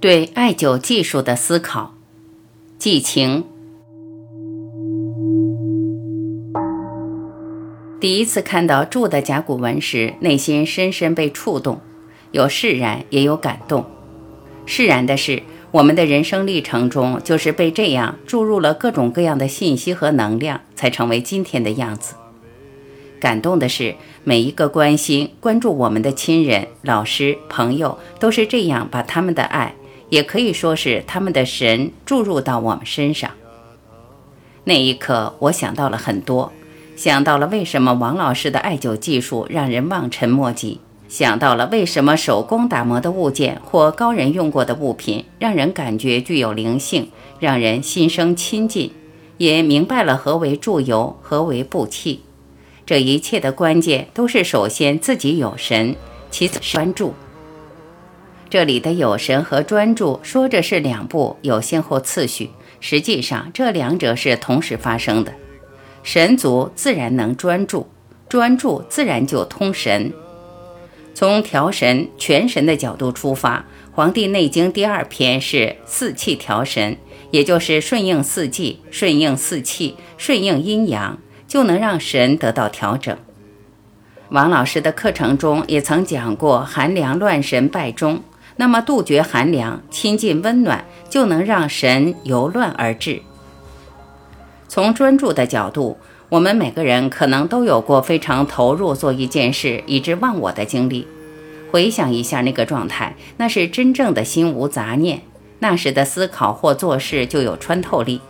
对艾灸技术的思考，寄情。第一次看到柱的甲骨文时，内心深深被触动，有释然，也有感动。释然的是，我们的人生历程中，就是被这样注入了各种各样的信息和能量，才成为今天的样子。感动的是，每一个关心、关注我们的亲人、老师、朋友，都是这样把他们的爱。也可以说是他们的神注入到我们身上。那一刻，我想到了很多，想到了为什么王老师的艾灸技术让人望尘莫及，想到了为什么手工打磨的物件或高人用过的物品让人感觉具有灵性，让人心生亲近，也明白了何为祝由，何为布气。这一切的关键都是首先自己有神，其次专注。这里的有神和专注说着是两步有先后次序，实际上这两者是同时发生的。神足自然能专注，专注自然就通神。从调神全神的角度出发，《黄帝内经》第二篇是四气调神，也就是顺应四季、顺应四气、顺应阴阳，就能让神得到调整。王老师的课程中也曾讲过，寒凉乱神败中。那么，杜绝寒凉，亲近温暖，就能让神由乱而治。从专注的角度，我们每个人可能都有过非常投入做一件事以致忘我的经历。回想一下那个状态，那是真正的心无杂念，那时的思考或做事就有穿透力。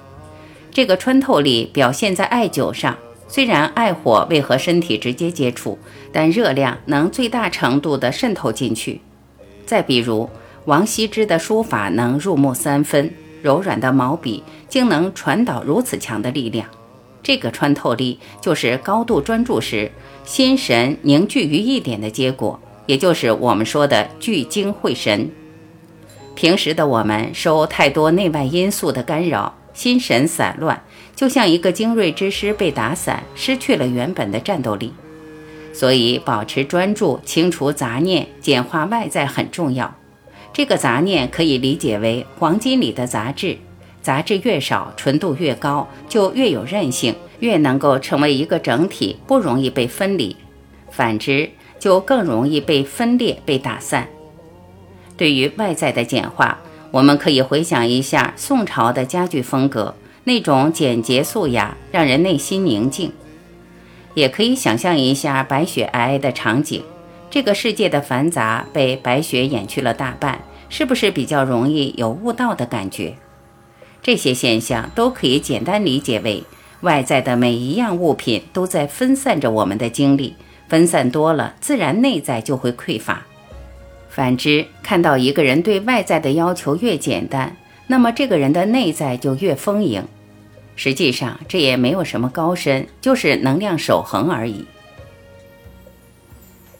这个穿透力表现在艾灸上，虽然艾火未和身体直接接触，但热量能最大程度地渗透进去。再比如，王羲之的书法能入木三分，柔软的毛笔竟能传导如此强的力量。这个穿透力就是高度专注时心神凝聚于一点的结果，也就是我们说的聚精会神。平时的我们受太多内外因素的干扰，心神散乱，就像一个精锐之师被打散，失去了原本的战斗力。所以，保持专注，清除杂念，简化外在很重要。这个杂念可以理解为黄金里的杂质，杂质越少，纯度越高，就越有韧性，越能够成为一个整体，不容易被分离。反之，就更容易被分裂、被打散。对于外在的简化，我们可以回想一下宋朝的家具风格，那种简洁素雅，让人内心宁静。也可以想象一下白雪皑皑的场景，这个世界的繁杂被白雪掩去了大半，是不是比较容易有悟道的感觉？这些现象都可以简单理解为，外在的每一样物品都在分散着我们的精力，分散多了，自然内在就会匮乏。反之，看到一个人对外在的要求越简单，那么这个人的内在就越丰盈。实际上这也没有什么高深，就是能量守恒而已。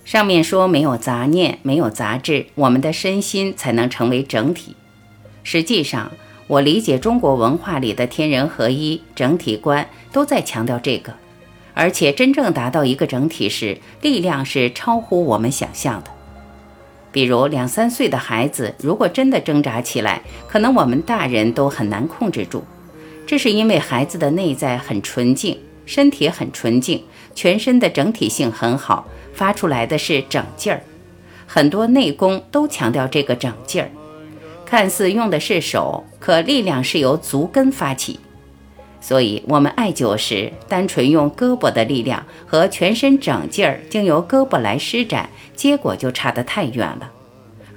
上面说没有杂念，没有杂质，我们的身心才能成为整体。实际上，我理解中国文化里的天人合一、整体观，都在强调这个。而且真正达到一个整体时，力量是超乎我们想象的。比如两三岁的孩子，如果真的挣扎起来，可能我们大人都很难控制住。这是因为孩子的内在很纯净，身体很纯净，全身的整体性很好，发出来的是整劲儿。很多内功都强调这个整劲儿，看似用的是手，可力量是由足跟发起。所以，我们艾灸时，单纯用胳膊的力量和全身整劲儿经由胳膊来施展，结果就差得太远了。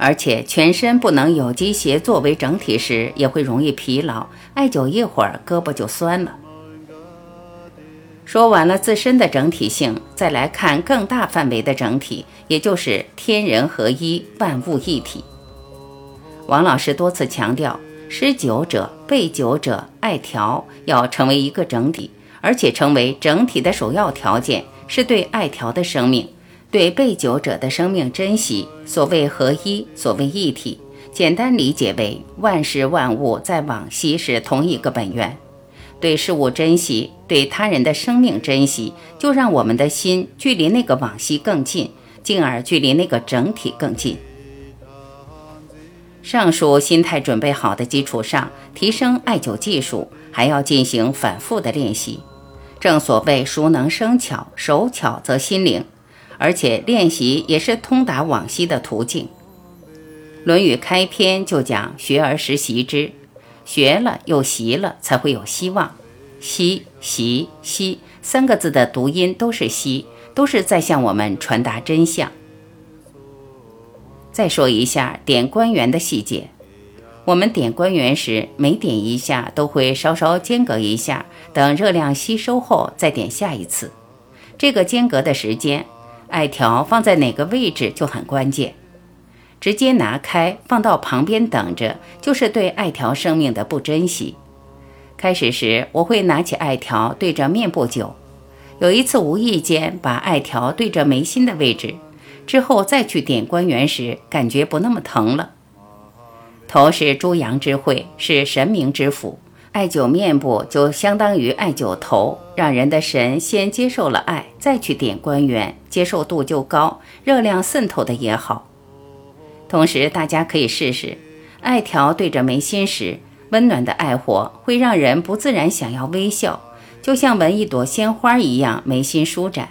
而且全身不能有机协作为整体时，也会容易疲劳。艾灸一会儿，胳膊就酸了。说完了自身的整体性，再来看更大范围的整体，也就是天人合一、万物一体。王老师多次强调，施灸者、被灸者、艾条要成为一个整体，而且成为整体的首要条件是对艾条的生命。对被灸者的生命珍惜，所谓合一，所谓一体，简单理解为万事万物在往昔是同一个本源。对事物珍惜，对他人的生命珍惜，就让我们的心距离那个往昔更近，进而距离那个整体更近。上述心态准备好的基础上，提升艾灸技术，还要进行反复的练习。正所谓熟能生巧，手巧则心灵，而且练习也是通达往昔的途径。《论语》开篇就讲“学而时习之”，学了又习了，才会有希望。习、习、习三个字的读音都是“习”，都是在向我们传达真相。再说一下点关元的细节。我们点关元时，每点一下都会稍稍间隔一下，等热量吸收后再点下一次。这个间隔的时间，艾条放在哪个位置就很关键。直接拿开放到旁边等着，就是对艾条生命的不珍惜。开始时我会拿起艾条对着面部灸，有一次无意间把艾条对着眉心的位置。之后再去点关元时，感觉不那么疼了。头是诸阳之会，是神明之府，艾灸面部就相当于艾灸头，让人的神先接受了爱，再去点关元，接受度就高，热量渗透的也好。同时，大家可以试试，艾条对着眉心时，温暖的爱火会让人不自然想要微笑，就像闻一朵鲜花一样，眉心舒展。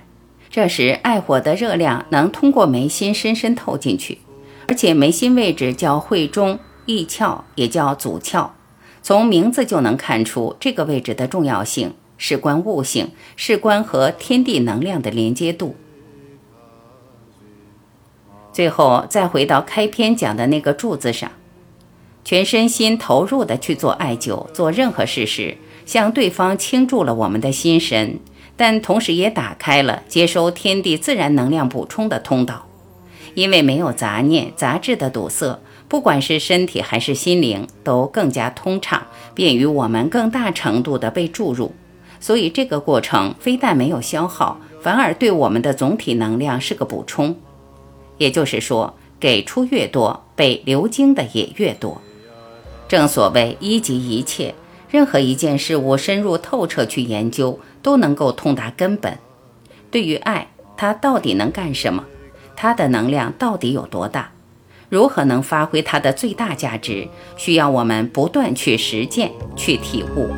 这时，艾火的热量能通过眉心深深透进去，而且眉心位置叫会中，意窍也叫祖窍。从名字就能看出这个位置的重要性，事关悟性，事关和天地能量的连接度。最后，再回到开篇讲的那个柱子上，全身心投入的去做艾灸，做任何事时，向对方倾注了我们的心神。但同时也打开了接收天地自然能量补充的通道，因为没有杂念杂质的堵塞，不管是身体还是心灵都更加通畅，便于我们更大程度的被注入。所以这个过程非但没有消耗，反而对我们的总体能量是个补充。也就是说，给出越多，被流经的也越多。正所谓一级一切。任何一件事物深入透彻去研究，都能够通达根本。对于爱，它到底能干什么？它的能量到底有多大？如何能发挥它的最大价值？需要我们不断去实践，去体悟。